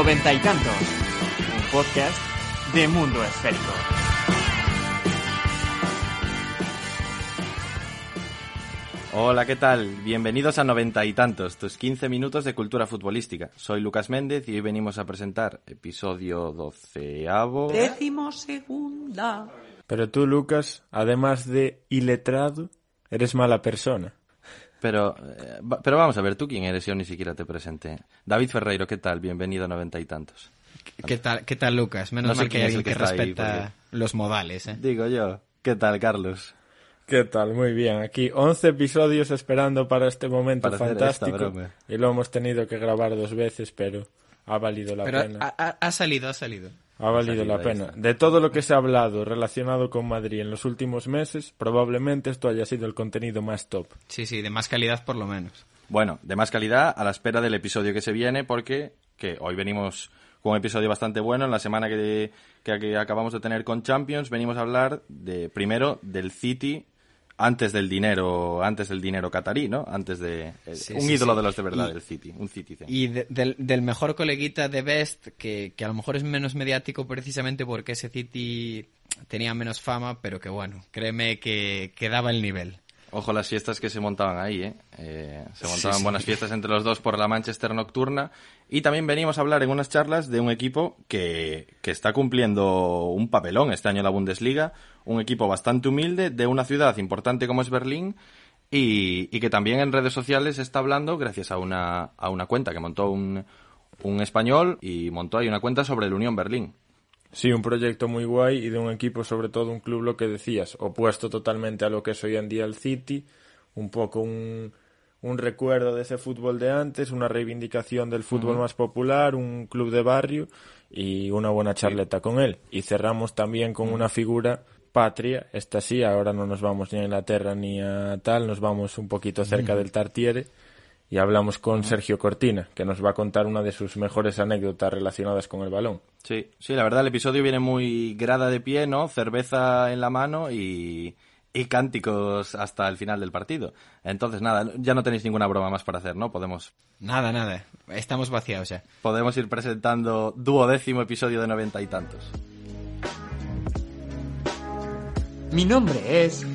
Noventa y Tantos, un podcast de mundo esférico. Hola, ¿qué tal? Bienvenidos a Noventa y Tantos, tus 15 minutos de cultura futbolística. Soy Lucas Méndez y hoy venimos a presentar episodio doceavo. Décimo segunda. Pero tú, Lucas, además de iletrado, eres mala persona. Pero, eh, pero vamos a ver, ¿tú quién eres? Yo ni siquiera te presenté. David Ferreiro, ¿qué tal? Bienvenido a Noventa y Tantos. ¿Qué tal, ¿Qué tal, Lucas? Menos No sé mal que hay es el alguien que que, está ahí, respeta los modales, ¿eh? Digo yo, ¿qué tal, Carlos? ¿Qué tal? Muy bien. Aquí 11 episodios esperando para este momento Para fantástico. Y lo hemos tenido que grabar dos veces, pero ha valido la Pero pena. ha, ha- ha salido, ha salido. Ha valido salido, la pena. De todo lo que se ha hablado relacionado con Madrid en los últimos meses, probablemente esto haya sido el contenido más top. Sí, sí, de más calidad por lo menos. Bueno, de más calidad a la espera del episodio que se viene porque que hoy venimos con un episodio bastante bueno. En la semana que, que- que acabamos de tener con Champions venimos a hablar de primero del City antes del dinero antes del dinero catarí, ¿no? Antes de eh, Sí, un sí, ídolo sí. de los de verdad Y- del City, un Citizen. Y de- del, del mejor coleguita de Best, que, que a lo mejor es menos mediático precisamente porque ese City tenía menos fama, pero que bueno, créeme que, que daba el nivel. Ojo las fiestas que se montaban ahí, ¿eh? Eh, se montaban sí. buenas fiestas entre los dos por la Manchester Nocturna. Y también venimos a hablar en unas charlas de un equipo que, que está cumpliendo un papelón este año en la Bundesliga. Un equipo bastante humilde de una ciudad importante como es Berlín. Y, y que también en redes sociales está hablando gracias a una, a una cuenta que montó un, un español y montó ahí una cuenta sobre el Unión Berlín. Sí, un proyecto muy guay y de un equipo, sobre todo un club, lo que decías, opuesto totalmente a lo que es hoy en día el City, un poco un, un recuerdo de ese fútbol de antes, una reivindicación del fútbol más popular, un club de barrio y una buena charleta con él. Y cerramos también con una figura patria, esta sí, ahora no nos vamos ni a Inglaterra ni a tal, nos vamos un poquito cerca del Tartiere y hablamos con Sergio Cortina, que nos va a contar una de sus mejores anécdotas relacionadas con el balón. Sí, sí, la verdad el episodio viene muy grada de pie, ¿no? Cerveza en la mano y, y cánticos hasta el final del partido. Entonces, nada, ya no tenéis ninguna broma más para hacer, ¿no? Podemos, Nada, nada, estamos vaciados ya. podemos ir presentando duodécimo episodio de noventa y tantos. Mi nombre es...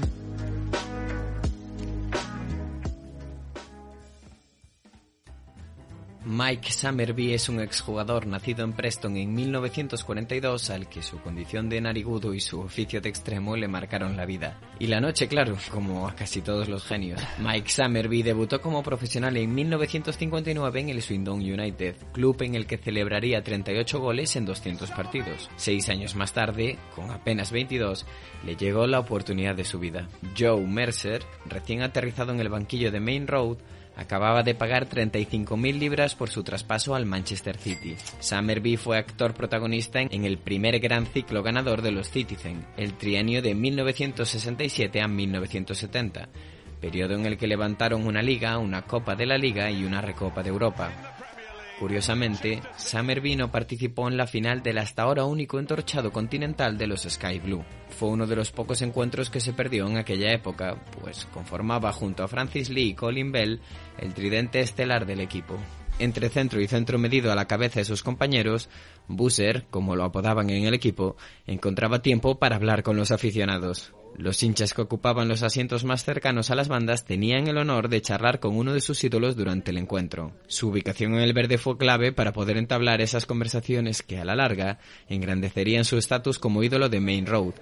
Mike Summerby es un exjugador nacido en Preston en 1942 al que su condición de narigudo y su oficio de extremo le marcaron la vida. Y la noche, claro, como a casi todos los genios. Mike Summerby debutó como profesional en 1959 en el Swindon United, club en el que celebraría 38 goles en 200 partidos. Seis años más tarde, con apenas 22, le llegó la oportunidad de su vida. Joe Mercer, recién aterrizado en el banquillo de Main Road, acababa de pagar 35.000 libras por su traspaso al Manchester City. Summerby fue actor protagonista en el primer gran ciclo ganador de los Citizen, el trienio de 1967 a 1970, periodo en el que levantaron una liga, una Copa de la Liga y una Recopa de Europa. Curiosamente, Summerby no participó en la final del hasta ahora único entorchado continental de los Sky Blue. Fue uno de los pocos encuentros que se perdió en aquella época, pues conformaba junto a Francis Lee y Colin Bell el tridente estelar del equipo. Entre centro y centro medido a la cabeza de sus compañeros, Busser, como lo apodaban en el equipo, encontraba tiempo para hablar con los aficionados. Los hinchas que ocupaban los asientos más cercanos a las bandas tenían el honor de charlar con uno de sus ídolos durante el encuentro. Su ubicación en el verde fue clave para poder entablar esas conversaciones que a la larga engrandecerían su estatus como ídolo de Main Road,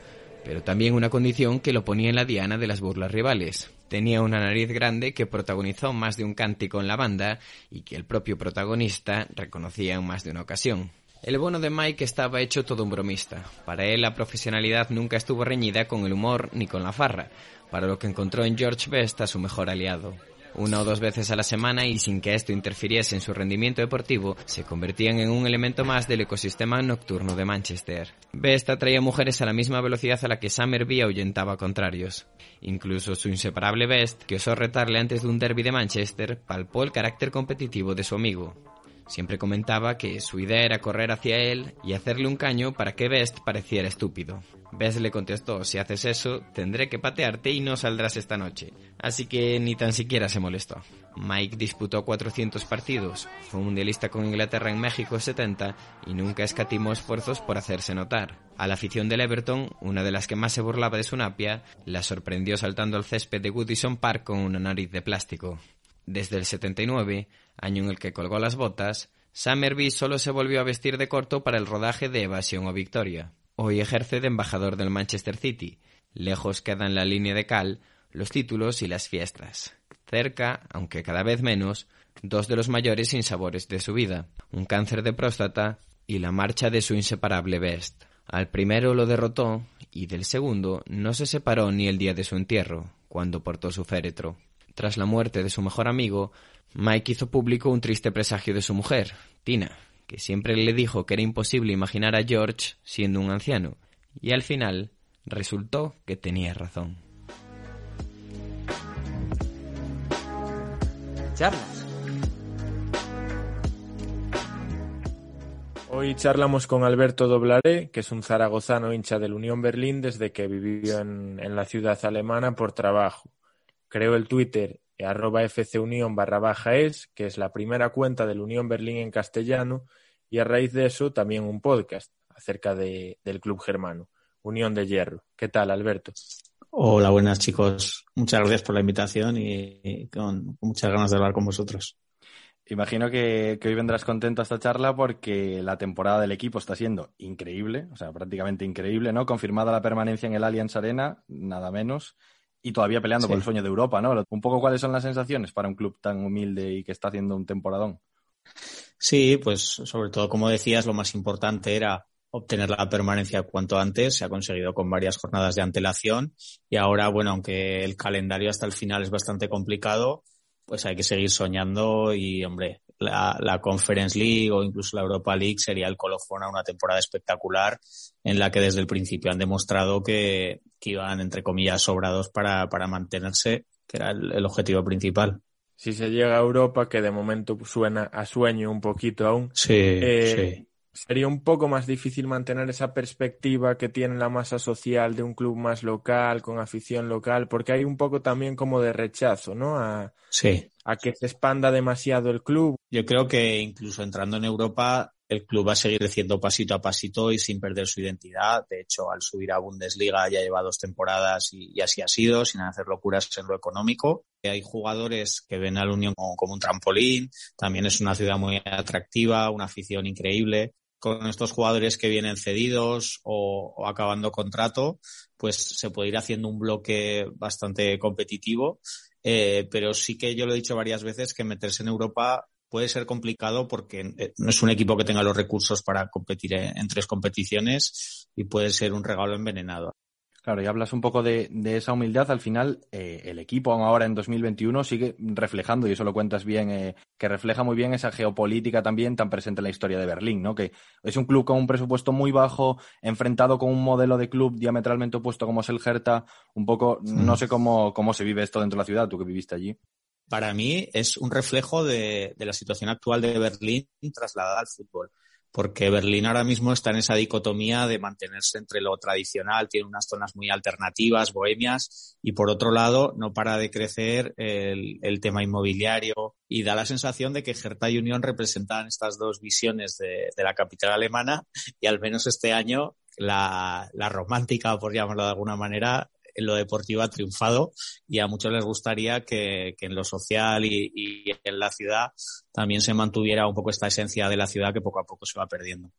pero también una condición que lo ponía en la diana de las burlas rivales. Tenía una nariz grande que protagonizó más de un cántico en la banda y que el propio protagonista reconocía en más de una ocasión. El bono de Mike estaba hecho todo un bromista. Para él la profesionalidad nunca estuvo reñida con el humor ni con la farra, para lo que encontró en George Best a su mejor aliado. Una o dos veces a la semana y sin que esto interfiriese en su rendimiento deportivo, se convertían en un elemento más del ecosistema nocturno de Manchester. Best atraía mujeres a la misma velocidad a la que Summerby ahuyentaba contrarios. Incluso su inseparable Best, que osó retarle antes de un derby de Manchester, palpó el carácter competitivo de su amigo. Siempre comentaba que su idea era correr hacia él y hacerle un caño para que Best pareciera estúpido. Best le contestó, si haces eso, tendré que patearte y no saldrás esta noche. Así que ni tan siquiera se molestó. Mike disputó 400 partidos, fue mundialista con Inglaterra en México 70 y nunca escatimó esfuerzos por hacerse notar. A la afición del Everton, una de las que más se burlaba de su napia, la sorprendió saltando al césped de Goodison Park con una nariz de plástico. Desde el 79, año en el que colgó las botas, Summerby solo se volvió a vestir de corto para el rodaje de Evasión o Victoria. Hoy ejerce de embajador del Manchester City. Lejos quedan la línea de cal, los títulos y las fiestas. Cerca, aunque cada vez menos, dos de los mayores insabores de su vida, un cáncer de próstata y la marcha de su inseparable Best. Al primero lo derrotó y del segundo no se separó ni el día de su entierro, cuando portó su féretro. Tras la muerte de su mejor amigo, Mike hizo público un triste presagio de su mujer, Tina, que siempre le dijo que era imposible imaginar a George siendo un anciano, y al final resultó que tenía razón. Charlas. Hoy charlamos con Alberto Doblaré, que es un zaragozano hincha del Unión Berlín desde que vivió en, en la ciudad alemana por trabajo creó el Twitter arroba fcunión barra baja es, que es la primera cuenta del Unión Berlín en castellano, y a raíz de eso también un podcast acerca de, del club germano, Unión de Hierro. ¿Qué tal, Alberto? Hola, buenas chicos. Muchas gracias por la invitación y, con, muchas ganas de hablar con vosotros. Imagino que, que, hoy vendrás contento a esta charla porque la temporada del equipo está siendo increíble, o sea, prácticamente increíble, ¿no? Confirmada la permanencia en el Allianz Arena, nada menos y todavía peleando por el sueño de Europa, ¿no? Un poco cuáles son las sensaciones para un club tan humilde y que está haciendo un temporadón. Sí, pues sobre todo, como decías, lo más importante era obtener la permanencia cuanto antes. Se ha conseguido con varias jornadas de antelación y ahora, bueno, aunque el calendario hasta el final es bastante complicado, pues hay que seguir soñando y, hombre, la, la, Conference League o incluso la Europa League sería el colofón a una temporada espectacular en la que desde el principio han demostrado que, que iban, entre comillas, sobrados para, para mantenerse, que era el, el, objetivo principal. Si se llega a Europa, que de momento suena a sueño un poquito aún, sí, eh, sí. sería un poco más difícil mantener esa perspectiva que tiene la masa social de un club más local, con afición local, porque hay un poco también como de rechazo, ¿no? A, sí. A que se expanda demasiado el club. Yo creo que incluso entrando en Europa el club va a seguir creciendo pasito a pasito y sin perder su identidad. De hecho, al subir a Bundesliga ya lleva dos temporadas y, así ha sido, sin hacer locuras en lo económico. Hay jugadores que ven a la Unión como un trampolín. También es una ciudad muy atractiva, una afición increíble con estos jugadores que vienen cedidos o, acabando contrato, pues se puede ir haciendo un bloque bastante competitivo. Eh, pero sí que yo lo he dicho varias veces que meterse en Europa puede ser complicado porque no es un equipo que tenga los recursos para competir en tres competiciones y puede ser un regalo envenenado. Claro, y hablas un poco de, de esa humildad. Al final, eh, el equipo ahora en 2021 sigue reflejando, y eso lo cuentas bien, eh, que refleja muy bien esa geopolítica también tan presente en la historia de Berlín, ¿no? Que es un club con un presupuesto muy bajo, enfrentado con un modelo de club diametralmente opuesto como es el Hertha. Un poco, mm. no sé cómo, cómo se vive esto dentro de la ciudad, tú que viviste allí para mí es un reflejo de, de, la situación actual de Berlín trasladada al fútbol. Porque Berlín ahora mismo está en esa dicotomía de mantenerse entre lo tradicional, tiene unas zonas muy alternativas, bohemias, y por otro lado no para de crecer el, tema inmobiliario y da la sensación de que Hertha y Unión representan estas dos visiones de, de la capital alemana y al menos este año la, la romántica, por llamarlo de alguna manera, en lo deportivo ha triunfado y a muchos les gustaría que, que en lo social y, y, en la ciudad también se mantuviera un poco esta esencia de la ciudad que poco a poco se va perdiendo.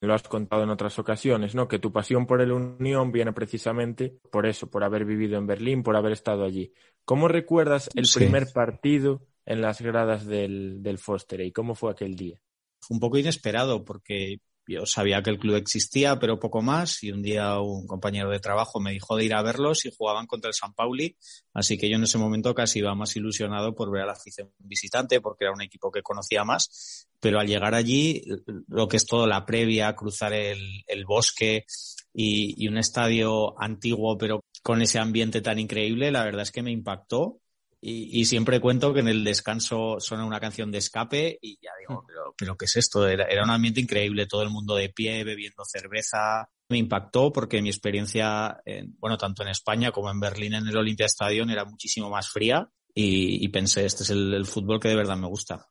Lo has contado en otras ocasiones, ¿no? Que tu pasión por el Unión viene precisamente por eso, por haber vivido en Berlín, por haber estado allí. ¿Cómo recuerdas el sí. primer partido en las gradas del, del Foster y cómo fue aquel día? Fue un poco inesperado porque yo sabía que el club existía, pero poco más, y un día un compañero de trabajo me dijo de ir a verlos y jugaban contra el San Pauli, así que yo en ese momento casi iba más ilusionado por ver a la afición visitante, porque era un equipo que conocía más, pero al llegar allí, lo que es todo la previa, cruzar el, bosque y un estadio antiguo, pero con ese ambiente tan increíble, la verdad es que me impactó y, siempre cuento que en el descanso suena una canción de escape y ya digo, pero, pero ¿qué es esto? Era, era, un ambiente increíble, todo el mundo de pie, bebiendo cerveza. Me impactó porque mi experiencia, en, bueno, tanto en España como en Berlín en el Olympia Stadium era muchísimo más fría y, y pensé, este es el, el fútbol que de verdad me gusta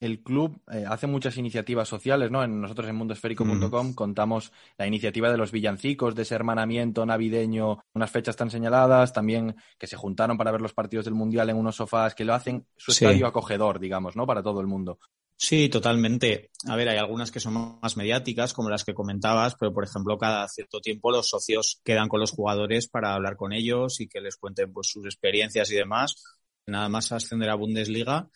el club eh, hace muchas iniciativas sociales, ¿no? En nosotros en mundosférico.com contamos la iniciativa de los villancicos, de ese hermanamiento navideño, unas fechas tan señaladas, también que se juntaron para ver los partidos del Mundial en unos sofás, que lo hacen su estadio acogedor, digamos, ¿no? Para todo el mundo. Sí, totalmente. A ver, hay algunas que son más mediáticas, como las que comentabas, pero por ejemplo, cada cierto tiempo los socios quedan con los jugadores para hablar con ellos y que les cuenten pues sus experiencias y demás. Nada más ascender a Bundesliga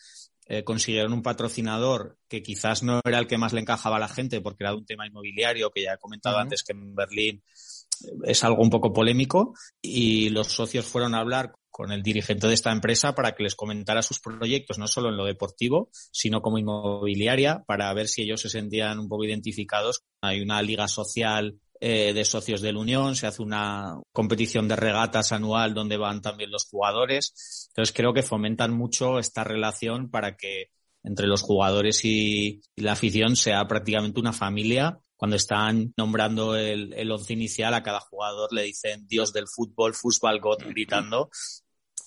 eh, consiguieron un patrocinador que quizás no era el que más le encajaba a la gente porque era de un tema inmobiliario que ya he comentado antes que en Berlín eh, es algo un poco polémico y los socios fueron a hablar con el dirigente de esta empresa para que les comentara sus proyectos, no solo en lo deportivo, sino como inmobiliaria, para ver si ellos se sentían un poco identificados. Hay una liga social eh, de socios de la Unión, se hace una competición de regatas anual donde van también los jugadores. Entonces creo que fomentan mucho esta relación para que entre los jugadores y, la afición sea prácticamente una familia. Cuando están nombrando el, el once inicial, a cada jugador le dicen Dios del fútbol, fútbol God gritando.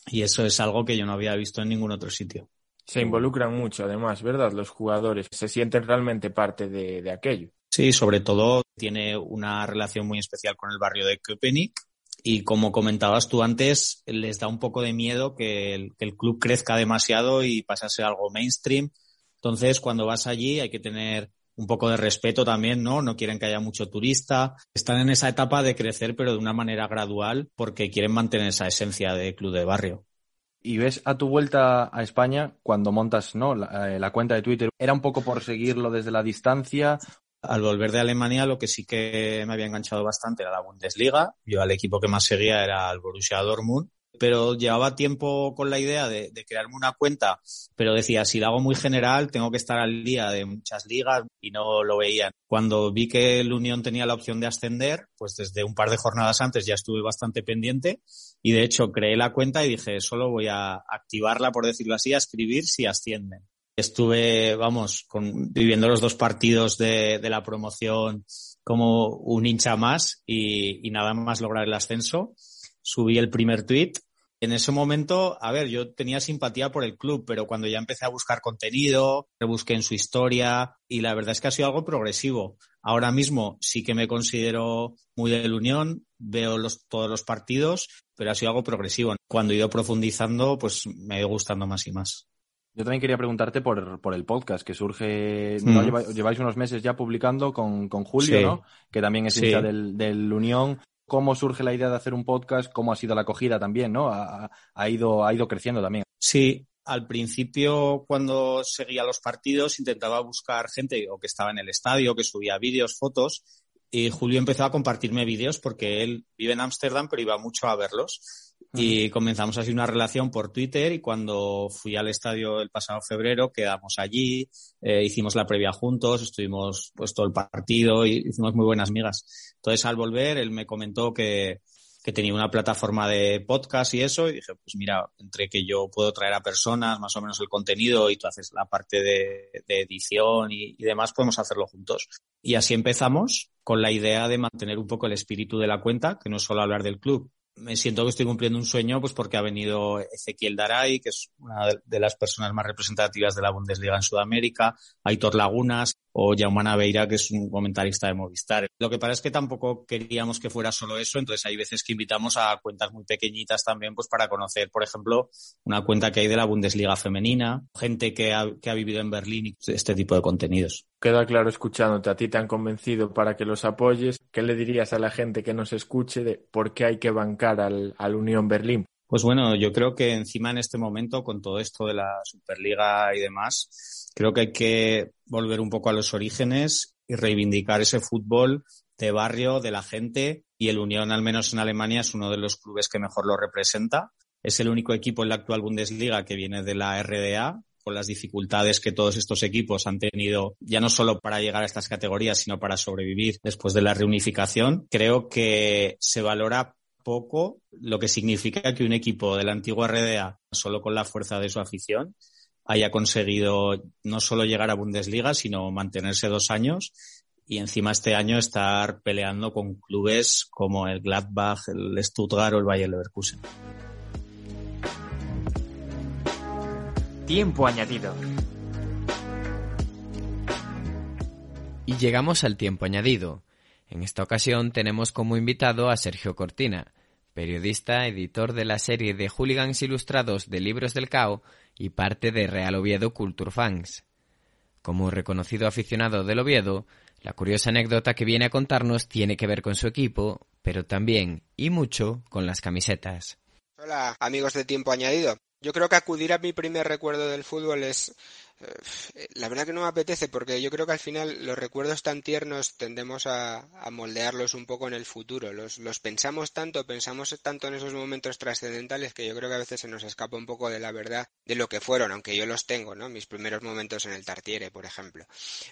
Y eso es algo que yo no había visto en ningún otro sitio. Se involucran mucho, además, ¿verdad? Los jugadores se sienten realmente parte de, de aquello. Sí, sobre todo tiene una relación muy especial con el barrio de Köpenick y como comentabas tú antes, les da un poco de miedo que el, club crezca demasiado y pasase algo mainstream. Entonces, cuando vas allí hay que tener un poco de respeto también, ¿no? No quieren que haya mucho turista. Están en esa etapa de crecer, pero de una manera gradual, porque quieren mantener esa esencia de club de barrio. Y ves a tu vuelta a España cuando montas ¿no? la, eh, la, cuenta de Twitter, ¿era un poco por seguirlo desde la distancia al volver de Alemania lo que sí que me había enganchado bastante era la Bundesliga. Yo al equipo que más seguía era el Borussia Dortmund, pero llevaba tiempo con la idea de, crearme una cuenta, pero decía, si la hago muy general, tengo que estar al día de muchas ligas y no lo veía. Cuando vi que el Unión tenía la opción de ascender, pues desde un par de jornadas antes ya estuve bastante pendiente y de hecho creé la cuenta y dije, solo voy a activarla, por decirlo así, a escribir si ascienden estuve, vamos, viviendo los dos partidos de, la promoción como un hincha más y, nada más lograr el ascenso. Subí el primer tweet. En ese momento, a ver, yo tenía simpatía por el club, pero cuando ya empecé a buscar contenido, rebusqué en su historia y la verdad es que ha sido algo progresivo. Ahora mismo sí que me considero muy del Unión, veo todos los partidos, pero ha sido algo progresivo. Cuando he ido profundizando, pues me ha ido gustando más y más. Yo también quería preguntarte por, por el podcast que surge, mm. ¿no? lleváis, lleváis, unos meses ya publicando con, con Julio, sí. ¿no? Que también es hincha sí. del, del, Unión. ¿Cómo surge la idea de hacer un podcast? ¿Cómo ha sido la acogida también, no? Ha, ha, ido, ha ido creciendo también. Sí, al principio cuando seguía los partidos intentaba buscar gente o que estaba en el estadio, que subía vídeos, fotos y Julio empezó a compartirme vídeos porque él vive en Ámsterdam pero iba mucho a verlos y comenzamos así una relación por Twitter y cuando fui al estadio el pasado febrero quedamos allí, eh, hicimos la previa juntos, estuvimos pues todo el partido y hicimos muy buenas migas. Entonces al volver él me comentó que, que tenía una plataforma de podcast y eso, y dije, pues mira, entre que yo puedo traer a personas más o menos el contenido y tú haces la parte de, de edición y, y, demás, podemos hacerlo juntos. Y así empezamos con la idea de mantener un poco el espíritu de la cuenta, que no es solo hablar del club, me siento que estoy cumpliendo un sueño pues porque ha venido Ezequiel Daray, que es una de las personas más representativas de la Bundesliga en Sudamérica, Aitor Lagunas o Jaumana Beira, que es un comentarista de Movistar. Lo que pasa es que tampoco queríamos que fuera solo eso, entonces hay veces que invitamos a cuentas muy pequeñitas también pues para conocer, por ejemplo, una cuenta que hay de la Bundesliga femenina, gente que ha, que ha vivido en Berlín y este tipo de contenidos. Queda claro escuchándote, a ti te han convencido para que los apoyes. ¿Qué le dirías a la gente que nos escuche de por qué hay que bancar al, al Unión Berlín? Pues bueno, yo creo que encima en este momento, con todo esto de la Superliga y demás, creo que hay que volver un poco a los orígenes y reivindicar ese fútbol de barrio, de la gente, y el Unión, al menos en Alemania, es uno de los clubes que mejor lo representa. Es el único equipo en la actual Bundesliga que viene de la RDA, con las dificultades que todos estos equipos han tenido, ya no solo para llegar a estas categorías, sino para sobrevivir después de la reunificación. Creo que se valora poco, lo que significa que un equipo de la antigua RDA, solo con la fuerza de su afición, haya conseguido no solo llegar a Bundesliga, sino mantenerse dos años y encima este año estar peleando con clubes como el Gladbach, el Stuttgart o el Bayer Leverkusen. Tiempo añadido. Y llegamos al tiempo añadido. En esta ocasión tenemos como invitado a Sergio Cortina, periodista, editor de la serie de Hooligans Ilustrados de Libros del Cao y parte de Real Oviedo Culture Fans. Como reconocido aficionado del Oviedo, la curiosa anécdota que viene a contarnos tiene que ver con su equipo, pero también, y mucho, con las camisetas. Hola, amigos de Tiempo Añadido. Yo creo que acudir a mi primer recuerdo del fútbol es la verdad que no me apetece porque yo creo que al final los recuerdos tan tiernos tendemos a, moldearlos un poco en el futuro. Los, los, pensamos tanto, pensamos tanto en esos momentos trascendentales que yo creo que a veces se nos escapa un poco de la verdad de lo que fueron, aunque yo los tengo, ¿no? Mis primeros momentos en el Tartiere, por ejemplo.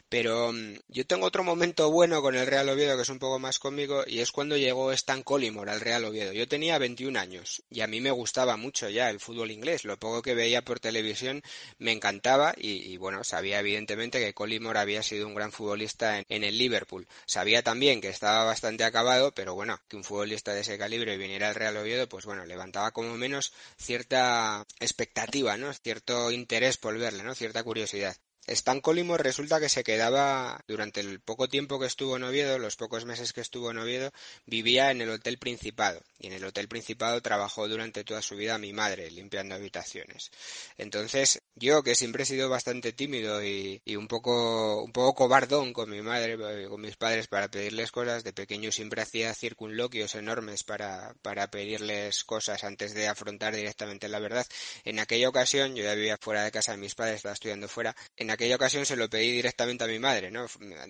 Pero mm, yo tengo otro momento bueno con el Real Oviedo que es un poco más conmigo y es cuando llegó Stan Collymore al Real Oviedo. Yo tenía 21 años y a mí me gustaba mucho ya el fútbol inglés. Lo poco que veía por televisión me encantaba y y, bueno, sabía evidentemente que Collymore había sido un gran futbolista en, el Liverpool. Sabía también que estaba bastante acabado, pero bueno, que un futbolista de ese calibre viniera al Real Oviedo, pues bueno, levantaba como menos cierta expectativa, ¿no? Cierto interés por verle, ¿no? Cierta curiosidad. Stan Collymore resulta que se quedaba durante el poco tiempo que estuvo en Oviedo, los pocos meses que estuvo en Oviedo, vivía en el Hotel Principado y en el Hotel Principado trabajó durante toda su vida mi madre limpiando habitaciones. Entonces, yo que siempre he sido bastante tímido y, un poco un poco cobardón con mi madre, con mis padres para pedirles cosas, de pequeño siempre hacía circunloquios enormes para para pedirles cosas antes de afrontar directamente la verdad. En aquella ocasión, yo ya vivía fuera de casa de mis padres, estaba estudiando fuera, en aquella ocasión se lo pedí directamente a mi madre, ¿no?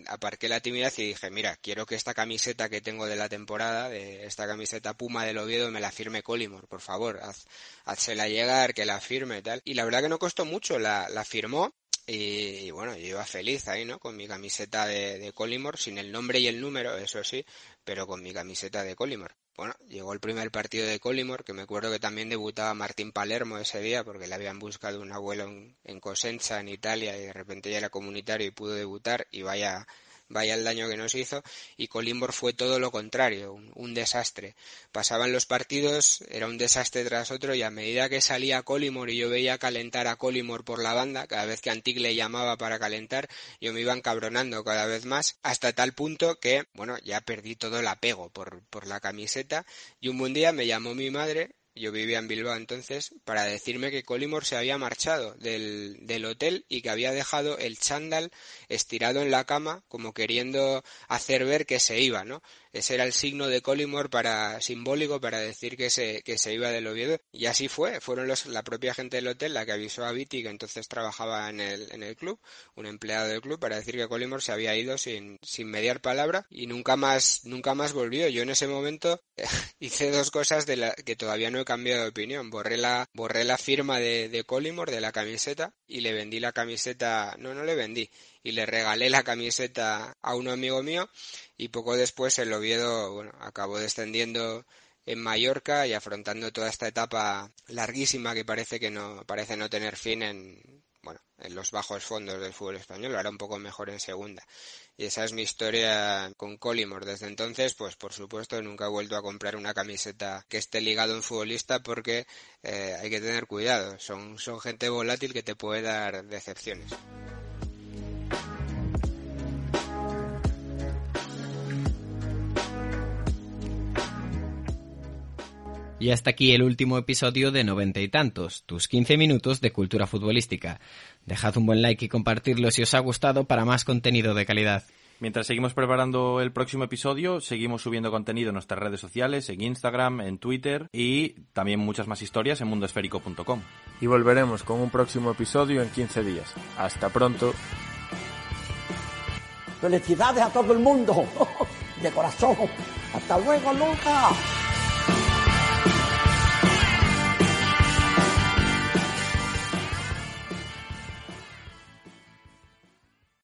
Aparqué la timidez y dije, mira, quiero que esta camiseta que tengo de la temporada, de esta camiseta Puma del Oviedo, me la firme Collymore, por favor, haz, hazla llegar, que la firme y tal. Y la verdad que no costó mucho, la, la firmó y, bueno, yo iba feliz ahí, ¿no? Con mi camiseta de, de Collymore, sin el nombre y el número, eso sí, pero con mi camiseta de Collymore. Bueno, llegó el primer partido de Collymore, que me acuerdo que también debutaba Martín Palermo ese día, porque le habían buscado un abuelo en, en Cosenza, en Italia, y de repente ya era comunitario y pudo debutar, y vaya vaya el daño que nos hizo, y Colimbor fue todo lo contrario, un, desastre. Pasaban los partidos, era un desastre tras otro, y a medida que salía Colimor y yo veía calentar a Colimor por la banda, cada vez que Antic le llamaba para calentar, yo me iba encabronando cada vez más, hasta tal punto que, bueno, ya perdí todo el apego por, por la camiseta, y un buen día me llamó mi madre, yo vivía en Bilbao entonces, para decirme que Colimor se había marchado del, del hotel y que había dejado el chándal estirado en la cama como queriendo hacer ver que se iba, ¿no? Ese era el signo de Collymore para, simbólico para decir que se, que se iba del Oviedo. Y así fue. Fueron los, la propia gente del hotel la que avisó a Viti, que entonces trabajaba en el, en el club, un empleado del club, para decir que Collymore se había ido sin, sin mediar palabra y nunca más, nunca más volvió. Yo en ese momento hice dos cosas de la que todavía no he cambiado de opinión. Borré la, borré la firma de, de Collymore, de la camiseta, y le vendí la camiseta, no, no le vendí, y le regalé la camiseta a un amigo mío y poco después el Oviedo bueno, acabó descendiendo en Mallorca y afrontando toda esta etapa larguísima que parece que no parece no tener fin en bueno en los bajos fondos del fútbol español ahora un poco mejor en segunda. Y esa es mi historia con Collymore. Desde entonces pues por supuesto nunca he vuelto a comprar una camiseta que esté ligado a un futbolista porque eh, hay que tener cuidado. Son son gente volátil que te puede dar decepciones Y hasta aquí el último episodio de noventa y tantos, tus 15 minutos de cultura futbolística. Dejad un buen like y compartirlo si os ha gustado para más contenido de calidad. Mientras seguimos preparando el próximo episodio, seguimos subiendo contenido en nuestras redes sociales, en Instagram, en Twitter y también muchas más historias en mundoesférico.com. Y volveremos con un próximo episodio en 15 días. Hasta pronto. Felicidades a todo el mundo. De corazón. Hasta luego, Lucas.